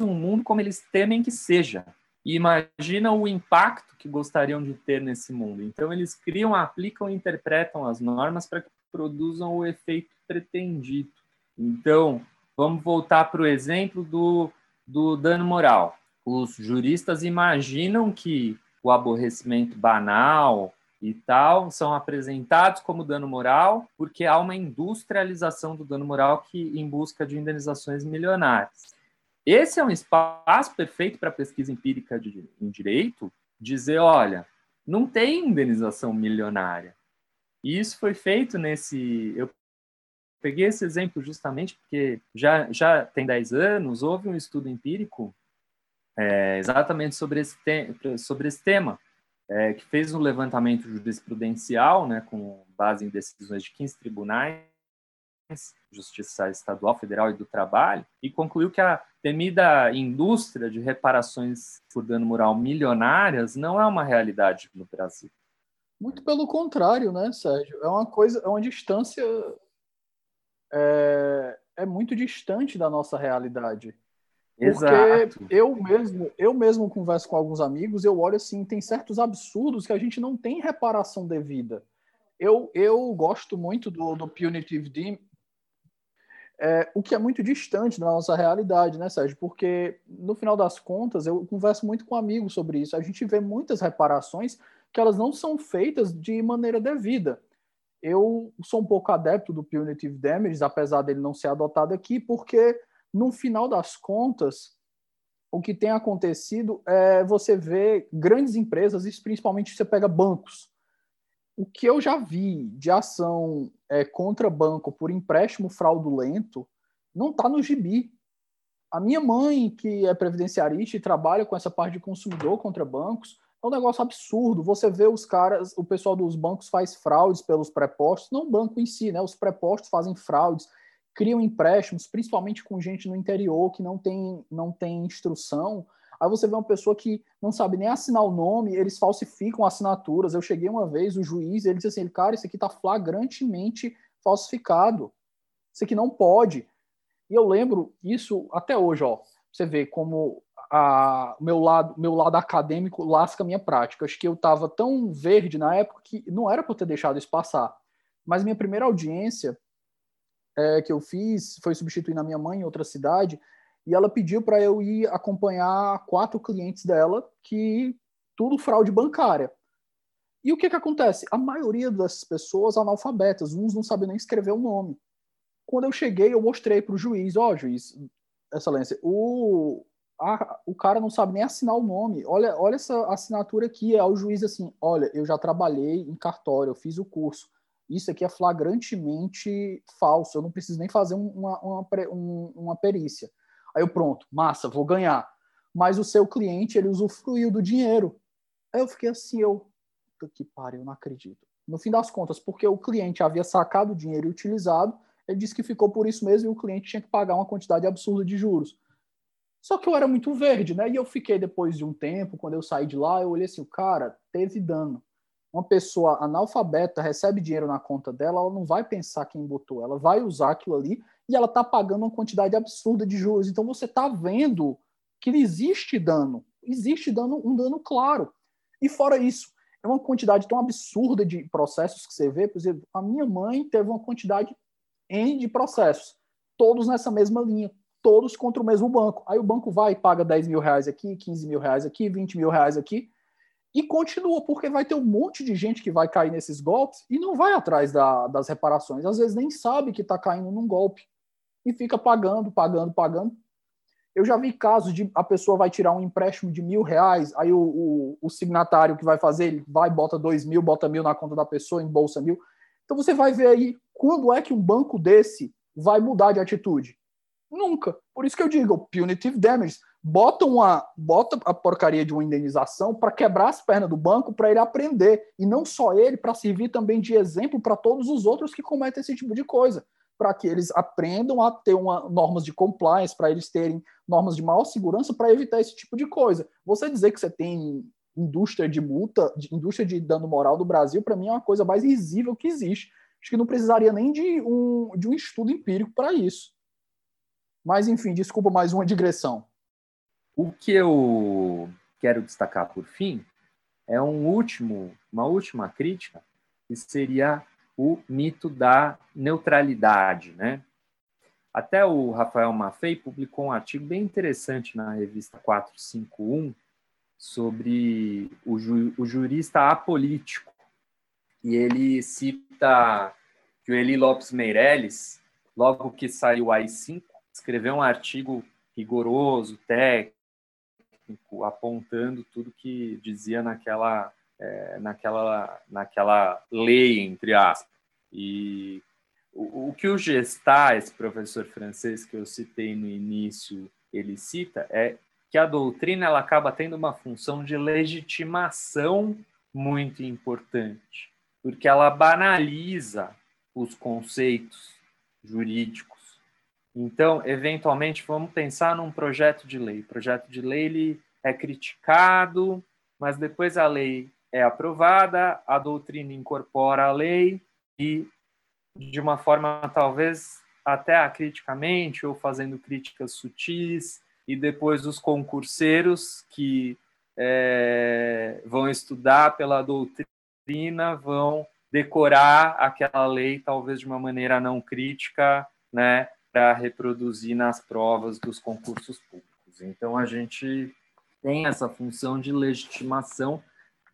um mundo como eles temem que seja. E imaginam o impacto que gostariam de ter nesse mundo. Então, eles criam, aplicam e interpretam as normas para que produzam o efeito pretendido. Então, vamos voltar para o exemplo do, do dano moral os juristas imaginam que o aborrecimento banal e tal são apresentados como dano moral porque há uma industrialização do dano moral que em busca de indenizações milionárias. Esse é um espaço perfeito para pesquisa empírica de, em direito, dizer, olha, não tem indenização milionária. E isso foi feito nesse. Eu peguei esse exemplo justamente porque já, já tem 10 anos, houve um estudo empírico é, exatamente sobre esse, sobre esse tema, é, que fez um levantamento jurisprudencial, né, com base em decisões de 15 tribunais, Justiça Estadual, Federal e do Trabalho, e concluiu que a temida indústria de reparações por dano moral milionárias não é uma realidade no Brasil. Muito pelo contrário, né, Sérgio? É uma coisa, é uma distância é, é muito distante da nossa realidade. Porque eu mesmo, eu mesmo converso com alguns amigos, eu olho assim, tem certos absurdos que a gente não tem reparação devida. Eu, eu gosto muito do, do Punitive Dim, é, o que é muito distante da nossa realidade, né, Sérgio? Porque, no final das contas, eu converso muito com amigos sobre isso. A gente vê muitas reparações que elas não são feitas de maneira devida. Eu sou um pouco adepto do Punitive Damages, apesar dele não ser adotado aqui, porque no final das contas, o que tem acontecido é você vê grandes empresas, e principalmente você pega bancos. O que eu já vi de ação é, contra banco por empréstimo fraudulento não está no gibi. A minha mãe, que é previdenciarista e trabalha com essa parte de consumidor contra bancos, é um negócio absurdo. Você vê os caras, o pessoal dos bancos faz fraudes pelos prepostos, não o banco em si, né? Os prepostos fazem fraudes criam empréstimos, principalmente com gente no interior que não tem, não tem instrução. Aí você vê uma pessoa que não sabe nem assinar o nome, eles falsificam assinaturas. Eu cheguei uma vez, o juiz, ele disse assim, cara, isso aqui está flagrantemente falsificado. Isso aqui não pode. E eu lembro isso até hoje, ó. Você vê como a meu lado, meu lado acadêmico lasca a minha prática. Acho que eu estava tão verde na época que não era para ter deixado isso passar. Mas minha primeira audiência é, que eu fiz foi substituir a minha mãe em outra cidade e ela pediu para eu ir acompanhar quatro clientes dela que tudo fraude bancária. E o que que acontece? A maioria das pessoas analfabetas, uns não sabem nem escrever o nome. Quando eu cheguei, eu mostrei para o juiz, ó, oh, juiz, excelência, o, a, o cara não sabe nem assinar o nome. Olha, olha essa assinatura aqui, é o juiz assim, olha, eu já trabalhei em cartório, eu fiz o curso. Isso aqui é flagrantemente falso, eu não preciso nem fazer uma, uma, uma perícia. Aí eu, pronto, massa, vou ganhar. Mas o seu cliente, ele usufruiu do dinheiro. Aí eu fiquei assim, eu, puta que pariu, não acredito. No fim das contas, porque o cliente havia sacado o dinheiro e utilizado, ele disse que ficou por isso mesmo e o cliente tinha que pagar uma quantidade absurda de juros. Só que eu era muito verde, né? E eu fiquei depois de um tempo, quando eu saí de lá, eu olhei assim, o cara teve dano. Uma pessoa analfabeta recebe dinheiro na conta dela, ela não vai pensar quem botou, ela vai usar aquilo ali e ela está pagando uma quantidade absurda de juros. Então você está vendo que existe dano, existe dano, um dano claro. E fora isso, é uma quantidade tão absurda de processos que você vê, por exemplo, a minha mãe teve uma quantidade N de processos, todos nessa mesma linha, todos contra o mesmo banco. Aí o banco vai e paga 10 mil reais aqui, 15 mil reais aqui, 20 mil reais aqui, e continua, porque vai ter um monte de gente que vai cair nesses golpes e não vai atrás da, das reparações. Às vezes nem sabe que está caindo num golpe e fica pagando, pagando, pagando. Eu já vi casos de a pessoa vai tirar um empréstimo de mil reais, aí o, o, o signatário que vai fazer, ele vai, bota dois mil, bota mil na conta da pessoa, embolsa mil. Então você vai ver aí quando é que um banco desse vai mudar de atitude. Nunca. Por isso que eu digo, punitive damage. Bota, uma, bota a porcaria de uma indenização para quebrar as pernas do banco para ele aprender. E não só ele, para servir também de exemplo para todos os outros que cometem esse tipo de coisa para que eles aprendam a ter uma, normas de compliance, para eles terem normas de maior segurança para evitar esse tipo de coisa. Você dizer que você tem indústria de multa, de, indústria de dano moral do Brasil, para mim é uma coisa mais risível que existe. Acho que não precisaria nem de um, de um estudo empírico para isso. Mas, enfim, desculpa mais uma digressão. O que eu quero destacar por fim é um último, uma última crítica, que seria o mito da neutralidade, né? Até o Rafael Maffei publicou um artigo bem interessante na revista 451 sobre o, ju o jurista apolítico. E ele cita que o Eli Lopes Meirelles, logo que saiu o AI-5, escreveu um artigo rigoroso, técnico, apontando tudo que dizia naquela é, naquela, naquela lei, entre aspas. E o, o que o Gestat, esse professor francês que eu citei no início, ele cita é que a doutrina ela acaba tendo uma função de legitimação muito importante, porque ela banaliza os conceitos jurídicos. Então, eventualmente, vamos pensar num projeto de lei. O projeto de lei ele é criticado, mas depois a lei é aprovada, a doutrina incorpora a lei e, de uma forma talvez até acriticamente ou fazendo críticas sutis, e depois os concurseiros que é, vão estudar pela doutrina vão decorar aquela lei talvez de uma maneira não crítica, né, para reproduzir nas provas dos concursos públicos. Então a gente tem essa função de legitimação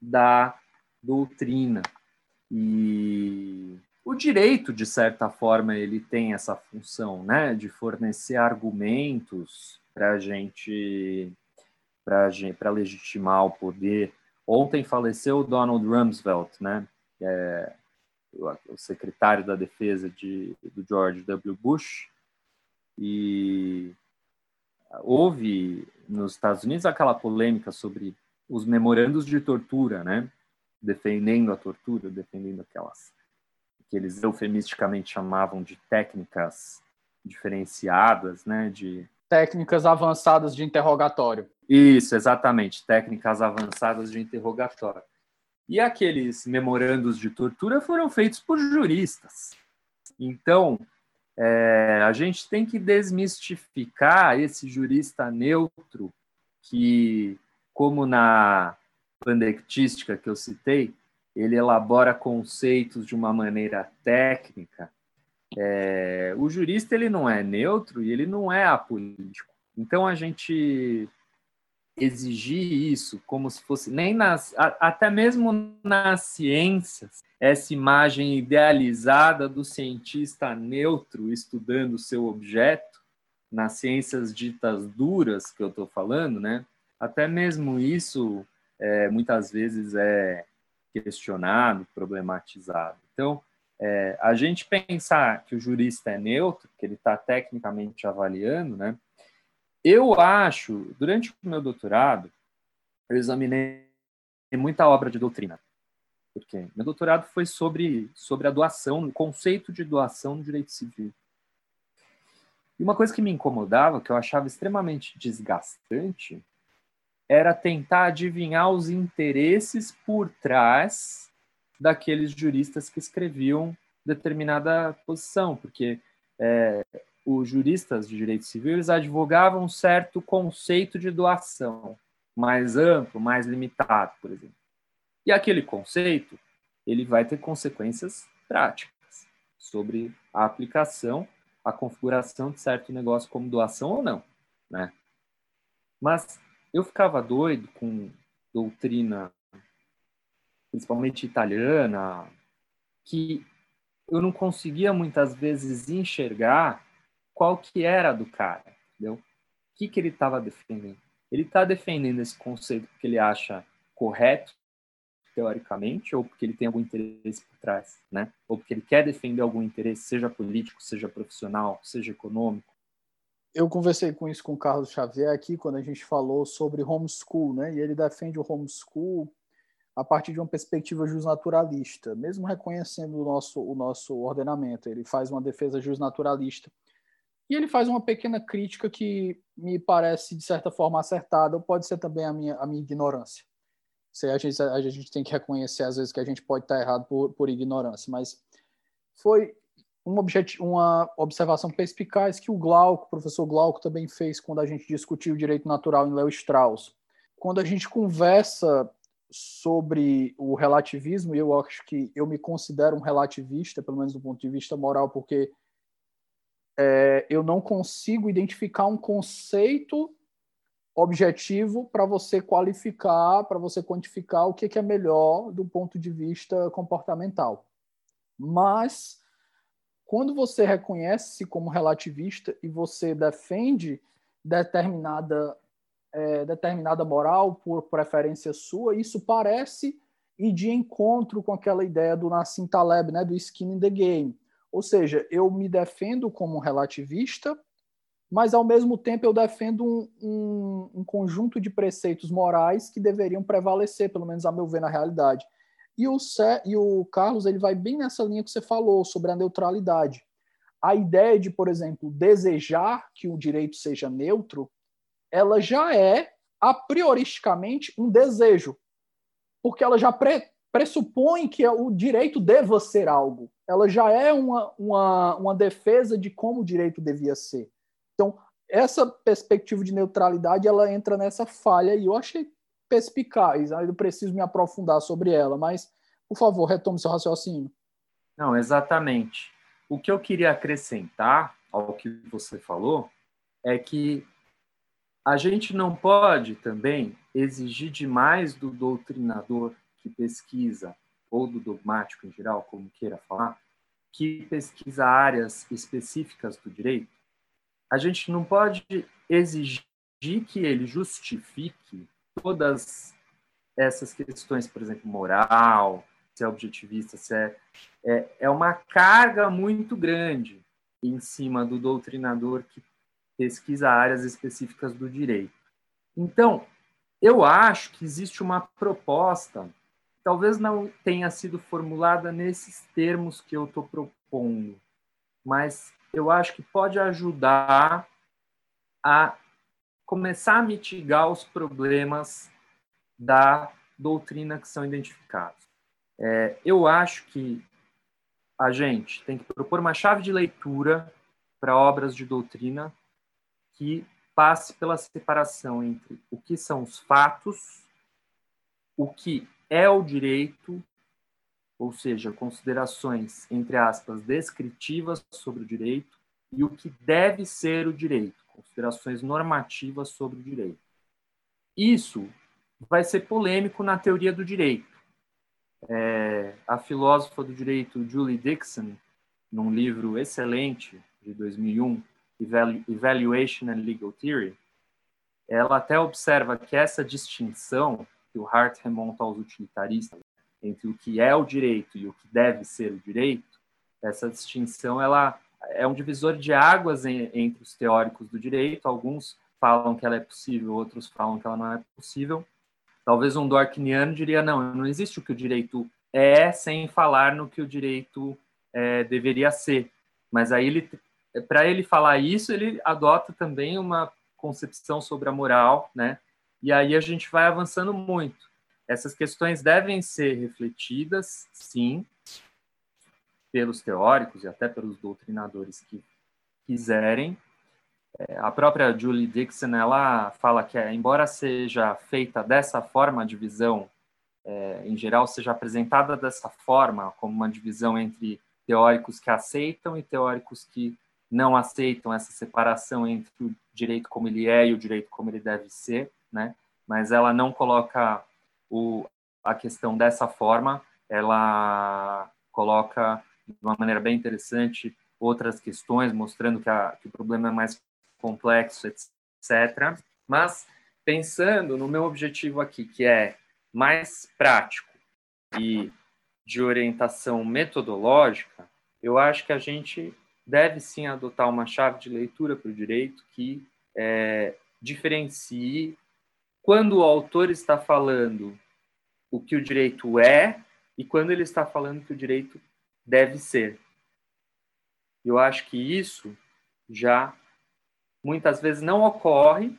da doutrina. E o direito, de certa forma, ele tem essa função, né, de fornecer argumentos para a gente, para legitimar o poder. Ontem faleceu Donald Rumsfeld, né, é o secretário da defesa de, do George W. Bush, e houve nos Estados Unidos aquela polêmica sobre os memorandos de tortura, né? Defendendo a tortura, defendendo aquelas que eles eufemisticamente chamavam de técnicas diferenciadas, né? De técnicas avançadas de interrogatório. Isso, exatamente, técnicas avançadas de interrogatório. E aqueles memorandos de tortura foram feitos por juristas. Então, é, a gente tem que desmistificar esse jurista neutro que, como na pandectística que eu citei, ele elabora conceitos de uma maneira técnica. É, o jurista ele não é neutro e ele não é apolítico. Então a gente exigir isso como se fosse nem nas até mesmo nas ciências essa imagem idealizada do cientista neutro estudando seu objeto nas ciências ditas duras que eu estou falando né? Até mesmo isso é, muitas vezes é questionado problematizado. Então é, a gente pensar que o jurista é neutro que ele está tecnicamente avaliando né eu acho, durante o meu doutorado, eu examinei muita obra de doutrina. Porque meu doutorado foi sobre, sobre a doação, o conceito de doação no direito civil. E uma coisa que me incomodava, que eu achava extremamente desgastante, era tentar adivinhar os interesses por trás daqueles juristas que escreviam determinada posição, porque é, os juristas de direito civil eles advogavam um certo conceito de doação mais amplo, mais limitado, por exemplo. E aquele conceito ele vai ter consequências práticas sobre a aplicação, a configuração de certo negócio como doação ou não, né? Mas eu ficava doido com doutrina, principalmente italiana, que eu não conseguia muitas vezes enxergar qual que era do cara, entendeu? O que, que ele estava defendendo? Ele está defendendo esse conceito porque ele acha correto, teoricamente, ou porque ele tem algum interesse por trás, né? Ou porque ele quer defender algum interesse, seja político, seja profissional, seja econômico. Eu conversei com isso com o Carlos Xavier aqui quando a gente falou sobre homeschool, né? E ele defende o homeschool a partir de uma perspectiva justnaturalista, mesmo reconhecendo o nosso o nosso ordenamento. Ele faz uma defesa justnaturalista e ele faz uma pequena crítica que me parece, de certa forma, acertada, ou pode ser também a minha, a minha ignorância. Isso a gente, a gente tem que reconhecer, às vezes, que a gente pode estar errado por, por ignorância, mas foi uma, uma observação perspicaz que o Glauco, o professor Glauco, também fez quando a gente discutiu o direito natural em Leo Strauss. Quando a gente conversa sobre o relativismo, e eu acho que eu me considero um relativista, pelo menos do ponto de vista moral, porque é, eu não consigo identificar um conceito objetivo para você qualificar, para você quantificar o que, que é melhor do ponto de vista comportamental. Mas quando você reconhece-se como relativista e você defende determinada é, determinada moral por preferência sua, isso parece ir de encontro com aquela ideia do Nassim Taleb, né, do skin in the game. Ou seja, eu me defendo como relativista, mas ao mesmo tempo eu defendo um, um, um, conjunto de preceitos morais que deveriam prevalecer, pelo menos a meu ver, na realidade. E o, e o Carlos ele vai bem nessa linha que você falou sobre a neutralidade. A ideia de, por exemplo, desejar que o direito seja neutro, ela já é a prioristicamente um desejo, porque ela já pre pressupõe que o direito deva ser algo ela já é uma, uma, uma defesa de como o direito devia ser. Então, essa perspectiva de neutralidade, ela entra nessa falha e eu achei perspicaz, eu preciso me aprofundar sobre ela, mas, por favor, retome seu raciocínio. Não, exatamente. O que eu queria acrescentar ao que você falou é que a gente não pode também exigir demais do doutrinador que pesquisa ou do dogmático em geral, como queira falar, que pesquisa áreas específicas do direito, a gente não pode exigir que ele justifique todas essas questões, por exemplo, moral, se é objetivista, se é, é, é uma carga muito grande em cima do doutrinador que pesquisa áreas específicas do direito. Então, eu acho que existe uma proposta talvez não tenha sido formulada nesses termos que eu estou propondo, mas eu acho que pode ajudar a começar a mitigar os problemas da doutrina que são identificados. É, eu acho que a gente tem que propor uma chave de leitura para obras de doutrina que passe pela separação entre o que são os fatos, o que é o direito, ou seja, considerações, entre aspas, descritivas sobre o direito, e o que deve ser o direito, considerações normativas sobre o direito. Isso vai ser polêmico na teoria do direito. É, a filósofa do direito Julie Dixon, num livro excelente de 2001, Evaluation and Legal Theory, ela até observa que essa distinção que o Hart remonta aos utilitaristas entre o que é o direito e o que deve ser o direito, essa distinção ela é um divisor de águas em, entre os teóricos do direito. Alguns falam que ela é possível, outros falam que ela não é possível. Talvez um Dworkiniano diria não, não existe o que o direito é sem falar no que o direito é, deveria ser. Mas aí ele para ele falar isso, ele adota também uma concepção sobre a moral, né? E aí a gente vai avançando muito. Essas questões devem ser refletidas, sim, pelos teóricos e até pelos doutrinadores que quiserem. É, a própria Julie Dixon ela fala que, embora seja feita dessa forma a divisão, é, em geral, seja apresentada dessa forma, como uma divisão entre teóricos que aceitam e teóricos que não aceitam essa separação entre o direito como ele é e o direito como ele deve ser, né? Mas ela não coloca o, a questão dessa forma, ela coloca de uma maneira bem interessante outras questões, mostrando que, a, que o problema é mais complexo, etc. Mas pensando no meu objetivo aqui, que é mais prático e de orientação metodológica, eu acho que a gente deve sim adotar uma chave de leitura para o direito que é, diferencie quando o autor está falando o que o direito é e quando ele está falando que o direito deve ser. Eu acho que isso já muitas vezes não ocorre.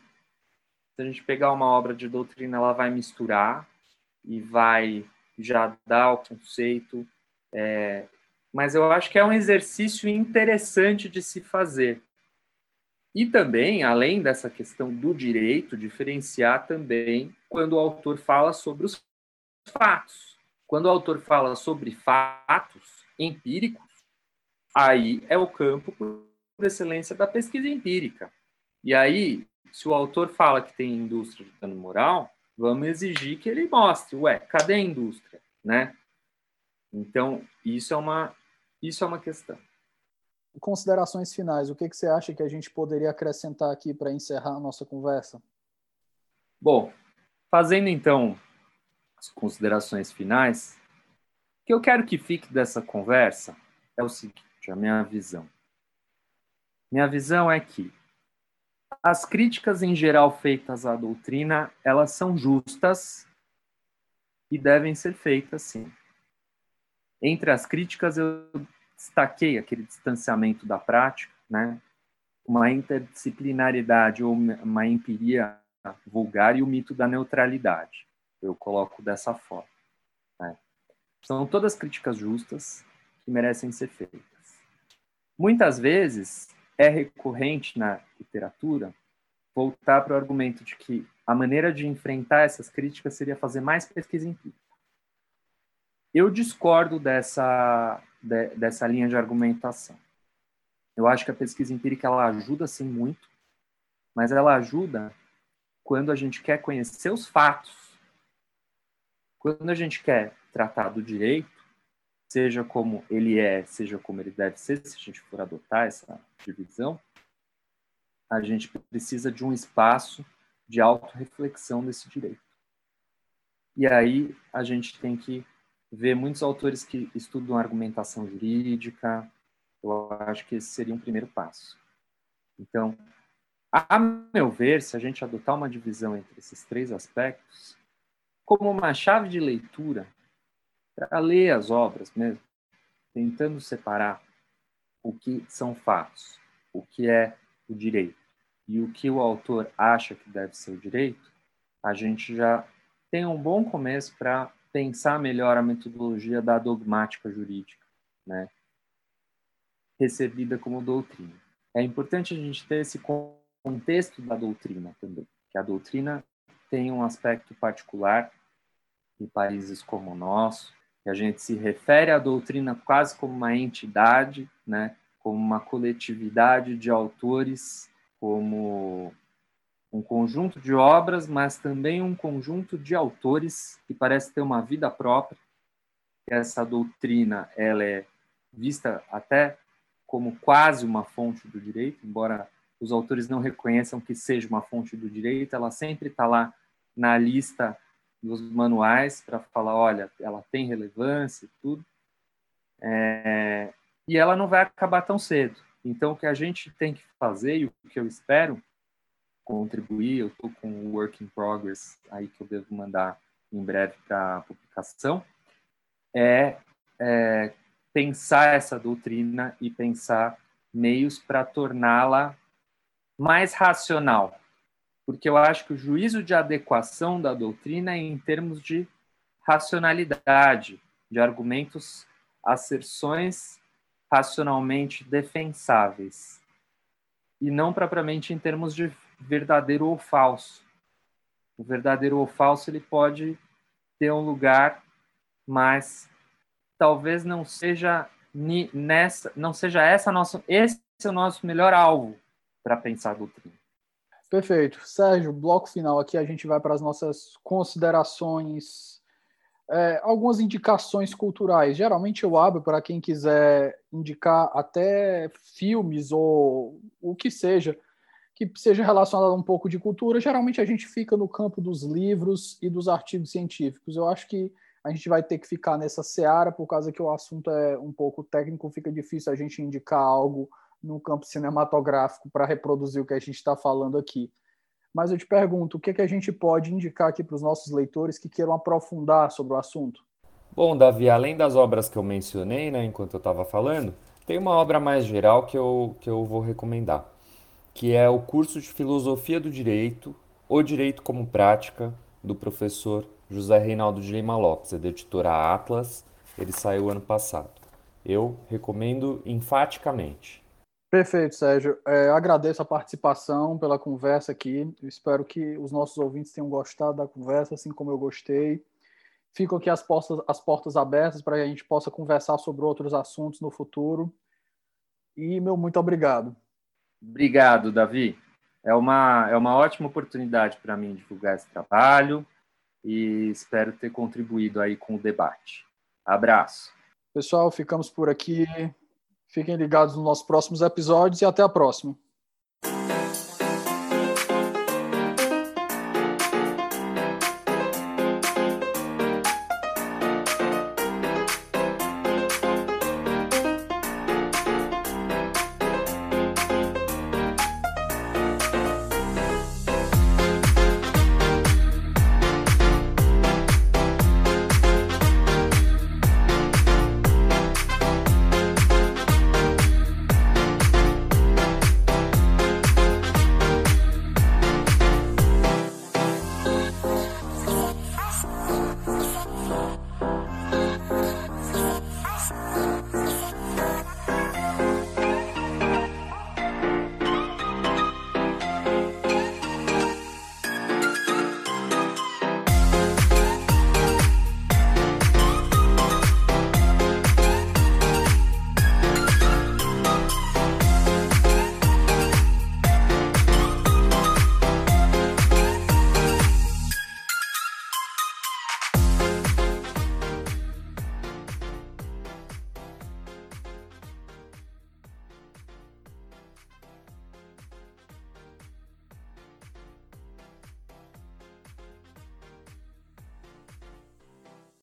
Se a gente pegar uma obra de doutrina, ela vai misturar e vai já dar o conceito é, mas eu acho que é um exercício interessante de se fazer. E também, além dessa questão do direito, diferenciar também quando o autor fala sobre os fatos. Quando o autor fala sobre fatos empíricos, aí é o campo por excelência da pesquisa empírica. E aí, se o autor fala que tem indústria de dano moral, vamos exigir que ele mostre, ué, cadê a indústria, né? Então, isso é uma isso é uma questão. Considerações finais. O que, que você acha que a gente poderia acrescentar aqui para encerrar a nossa conversa? Bom, fazendo então as considerações finais, o que eu quero que fique dessa conversa é o seguinte: a minha visão. Minha visão é que as críticas em geral feitas à doutrina, elas são justas e devem ser feitas sim. Entre as críticas, eu destaquei aquele distanciamento da prática, né? uma interdisciplinaridade ou uma empiria vulgar e o mito da neutralidade. Eu coloco dessa forma. Né? São todas críticas justas que merecem ser feitas. Muitas vezes é recorrente na literatura voltar para o argumento de que a maneira de enfrentar essas críticas seria fazer mais pesquisa empírica. Eu discordo dessa, de, dessa linha de argumentação. Eu acho que a pesquisa empírica ela ajuda sim muito, mas ela ajuda quando a gente quer conhecer os fatos. Quando a gente quer tratar do direito, seja como ele é, seja como ele deve ser, se a gente for adotar essa divisão, a gente precisa de um espaço de autorreflexão desse direito. E aí a gente tem que ver muitos autores que estudam argumentação jurídica. Eu acho que esse seria um primeiro passo. Então, a meu ver, se a gente adotar uma divisão entre esses três aspectos, como uma chave de leitura para ler as obras mesmo, tentando separar o que são fatos, o que é o direito e o que o autor acha que deve ser o direito, a gente já tem um bom começo para pensar melhor a metodologia da dogmática jurídica, né? recebida como doutrina. é importante a gente ter esse contexto da doutrina também, que a doutrina tem um aspecto particular em países como o nosso, que a gente se refere à doutrina quase como uma entidade, né, como uma coletividade de autores, como um conjunto de obras, mas também um conjunto de autores que parece ter uma vida própria. Essa doutrina ela é vista até como quase uma fonte do direito, embora os autores não reconheçam que seja uma fonte do direito, ela sempre está lá na lista dos manuais para falar, olha, ela tem relevância e tudo. É, e ela não vai acabar tão cedo. Então, o que a gente tem que fazer e o que eu espero contribuir, eu estou com o work in progress aí que eu devo mandar em breve para publicação, é, é pensar essa doutrina e pensar meios para torná-la mais racional, porque eu acho que o juízo de adequação da doutrina é em termos de racionalidade, de argumentos, asserções racionalmente defensáveis, e não propriamente em termos de verdadeiro ou falso. O verdadeiro ou falso ele pode ter um lugar, mas talvez não seja nessa, não seja essa nosso, esse é o nosso melhor alvo para pensar a doutrina. Perfeito. Sérgio, bloco final aqui, a gente vai para as nossas considerações, é, algumas indicações culturais. Geralmente eu abro para quem quiser indicar até filmes ou o que seja, que seja relacionado a um pouco de cultura. Geralmente a gente fica no campo dos livros e dos artigos científicos. Eu acho que a gente vai ter que ficar nessa seara, por causa que o assunto é um pouco técnico, fica difícil a gente indicar algo no campo cinematográfico para reproduzir o que a gente está falando aqui. Mas eu te pergunto, o que, é que a gente pode indicar aqui para os nossos leitores que queiram aprofundar sobre o assunto? Bom, Davi, além das obras que eu mencionei, né, enquanto eu estava falando, tem uma obra mais geral que eu, que eu vou recomendar, que é o curso de Filosofia do Direito, O Direito como Prática, do professor José Reinaldo de Lima Lopes, é da editora Atlas, ele saiu ano passado. Eu recomendo enfaticamente. Perfeito, Sérgio. É, agradeço a participação pela conversa aqui. espero que os nossos ouvintes tenham gostado da conversa, assim como eu gostei. Ficam aqui as portas, as portas abertas para que a gente possa conversar sobre outros assuntos no futuro. E meu muito obrigado. Obrigado, Davi. É uma, é uma ótima oportunidade para mim divulgar esse trabalho e espero ter contribuído aí com o debate. Abraço. Pessoal, ficamos por aqui. Fiquem ligados nos nossos próximos episódios e até a próxima.